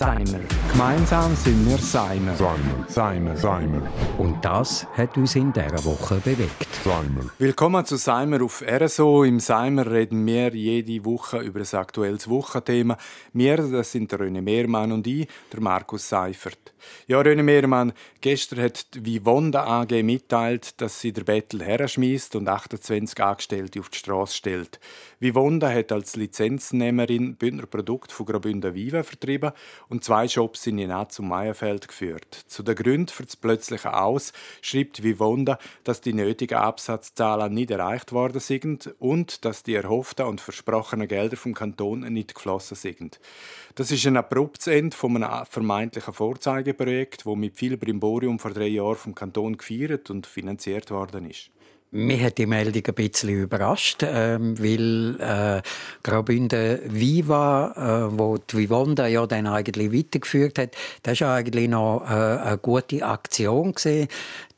Seimer. Gemeinsam sind wir Seimer. Seimer. Seimer. Seimer. Und das hat uns in dieser Woche bewegt. Seimer. Willkommen zu Seimer auf RSO. Im Seimer reden wir jede Woche über ein aktuelles Wochenthema. Wir, das sind der René Mehrmann und ich, der Markus Seifert. Ja, René Mehrmann, gestern hat die Vivonda AG mitteilt, dass sie der Bettel herschmiest und 28 Angestellte auf die Straße stellt. Vivonda hat als Lizenznehmerin Bündner Produkt von Graubünden Viva vertrieben und zwei Shops in Jenatz und Meierfeld geführt. Zu den Gründen für das plötzliche Aus schreibt Vivonda, dass die nötigen Absatzzahlen nicht erreicht worden sind und dass die erhofften und versprochenen Gelder vom Kanton nicht geflossen sind. Das ist ein abruptes Ende von einem vermeintlichen Vorzeigeprojekt, das mit viel Brimborium vor drei Jahren vom Kanton gefeiert und finanziert worden ist. Mich hat die Meldung ein bisschen überrascht, ähm, weil äh, Graubünden Viva, äh, wo die Vivonda ja dann eigentlich weitergeführt hat, das war eigentlich noch äh, eine gute Aktion gewesen.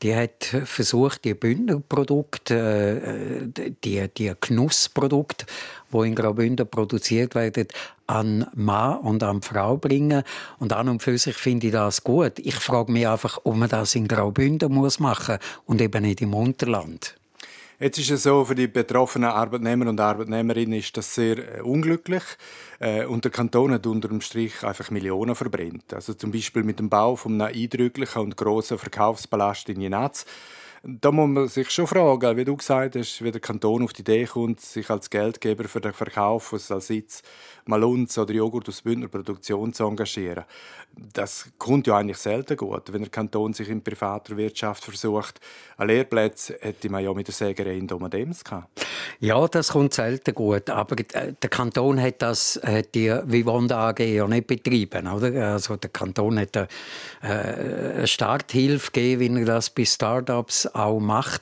Die hat versucht, die Bündnerprodukte, äh, die, die Genussprodukte, die in Graubünden produziert werden, an Mann und an Frau bringen. Und an und für sich finde ich das gut. Ich frage mich einfach, ob man das in Graubünden muss machen und eben nicht im Unterland. Jetzt ist es so, für die betroffenen Arbeitnehmer und Arbeitnehmerinnen ist das sehr äh, unglücklich. Äh, und der Kanton hat unter dem Strich einfach Millionen verbrennt. Also zum Beispiel mit dem Bau von einem eindrücklichen und grossen Verkaufspalast in Jenatz da muss man sich schon fragen, wie du gesagt hast, wie der Kanton auf die Idee kommt, sich als Geldgeber für den Verkauf von Salsitz, Malunz oder Joghurt aus Bündner Produktion zu engagieren. Das kommt ja eigentlich selten gut, wenn der Kanton sich in privater Wirtschaft versucht. An Lehrplätzen hätte man ja mit der Sägerei in Domadems gehabt. Ja, das kommt selten gut. Aber der Kanton hat das, hat die Vivonda AG ja nicht betrieben, oder? Also der Kanton hat eine, eine Starthilfe gegeben, wie er das bei Startups auch macht.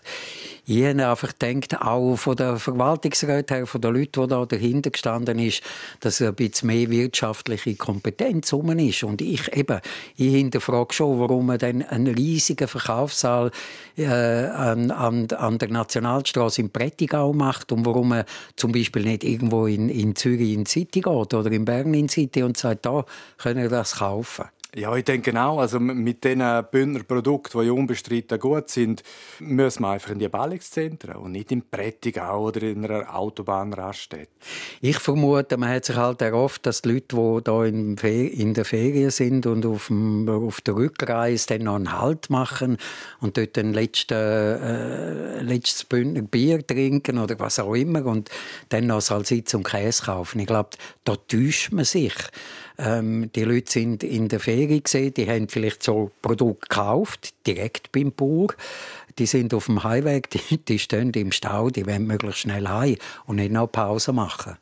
Ich habe einfach gedacht, auch von der Verwaltungsräte her, von den Leuten, die da dahinter gestanden ist, dass ein bisschen mehr wirtschaftliche Kompetenz rum ist. Und ich eben, ich hinterfrage schon, warum man dann einen riesigen Verkaufssaal äh, an, an, an der Nationalstraße in Prättigau macht und warum man zum Beispiel nicht irgendwo in, in Zürich in die City geht oder in Bern in die City und sagt, da können wir das kaufen. Ja, ich denke auch. Also mit diesen Bündner Produkten, die unbestritten gut sind, müssen wir einfach in die Ballungszentren und nicht in Prättigau oder in einer Autobahnraststätte. Ich vermute, man hat sich halt erhofft, dass die Leute, die hier in der Ferien sind und auf, dem, auf der Rückreise dann noch einen Halt machen und dort ein letztes, äh, letztes Bündner Bier trinken oder was auch immer und dann noch Salsitz und Käse kaufen. Ich glaube, da täuscht man sich. Ähm, die Leute sind in der Ferie gesehen, die haben vielleicht so Produkte gekauft, direkt beim Bauer. Die sind auf dem Heimweg, die, die stehen im Stau, die wollen möglichst schnell heim und nicht noch Pause machen.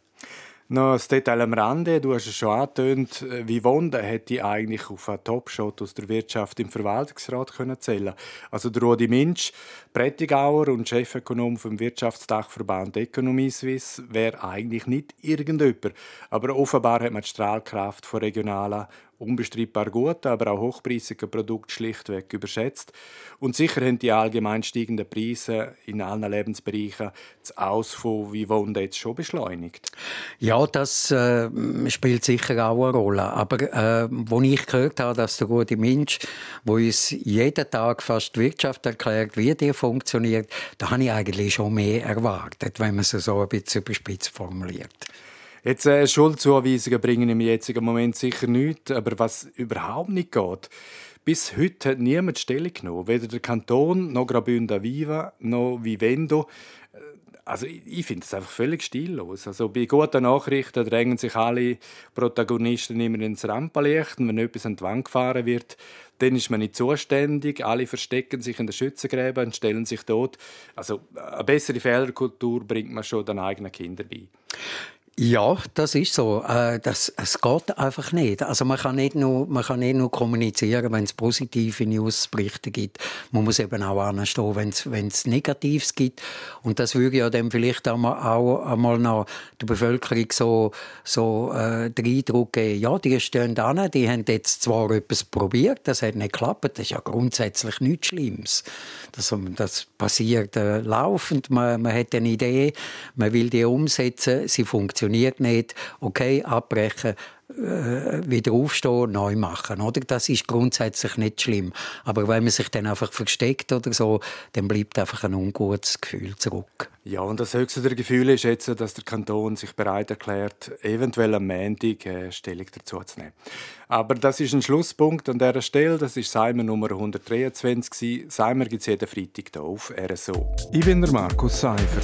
Noch ein Detail am Rande. Du hast es schon angetönt. Wie Wonda hätte eigentlich auf einen Topshot aus der Wirtschaft im Verwaltungsrat können zählen Also der Rudi Minsch, Prättigauer und Chefökonom vom Wirtschaftsdachverband Economie Suisse, wäre eigentlich nicht irgendjemand. Aber offenbar hat man die Strahlkraft von regionalen unbestreitbar gut, aber auch hochpreisige Produkte schlichtweg überschätzt. Und sicher haben die allgemein steigenden Preise in allen Lebensbereichen das Aus von Vivonda jetzt schon beschleunigt. Ja, das äh, spielt sicher auch eine Rolle. Aber äh, wo ich gehört habe, dass der gute Mensch, wo uns jeden Tag fast die Wirtschaft erklärt, wie die funktioniert, da habe ich eigentlich schon mehr erwartet, wenn man es so ein bisschen überspitzt formuliert. Jetzt äh, Schuldzuweisungen bringen im jetzigen Moment sicher nichts, aber was überhaupt nicht geht, bis heute hat niemand Stellung genommen, weder der Kanton noch Graubünden Viva noch Vivendo. Äh, also ich finde es einfach völlig stillos. Also bei guten Nachrichten drängen sich alle Protagonisten immer ins Rampenlicht und wenn etwas an die Wand gefahren wird, dann ist man nicht zuständig. Alle verstecken sich in den Schützengräben und stellen sich dort. Also eine bessere Fehlerkultur bringt man schon den eigenen Kindern bei. Ja, das ist so. Äh, das, es geht einfach nicht. Also man kann nicht nur, man kann nicht nur kommunizieren, wenn es positive Newsberichte gibt. Man muss eben auch anstehen, wenn es, Negatives gibt. Und das würde ja dann vielleicht auch, auch einmal noch der Bevölkerung so, so äh, den Eindruck geben, ja, die stehen da, die haben jetzt zwar etwas probiert, das hat nicht geklappt, das ist ja grundsätzlich nichts Schlimmes. Das, das passiert äh, laufend, man, man hat eine Idee, man will die umsetzen, sie funktioniert funktioniert nicht, okay, abbrechen, äh, wieder aufstehen, neu machen. Oder? Das ist grundsätzlich nicht schlimm. Aber wenn man sich dann einfach versteckt oder so, dann bleibt einfach ein ungutes Gefühl zurück. Ja, und das höchste der Gefühle ist jetzt, dass der Kanton sich bereit erklärt, eventuell am Montag äh, Stellung dazu zu nehmen. Aber das ist ein Schlusspunkt an dieser Stelle. Das ist Seimer Nummer 123. Seimer gibt es jeden Freitag hier auf RSO. Ich bin der Markus Seifert.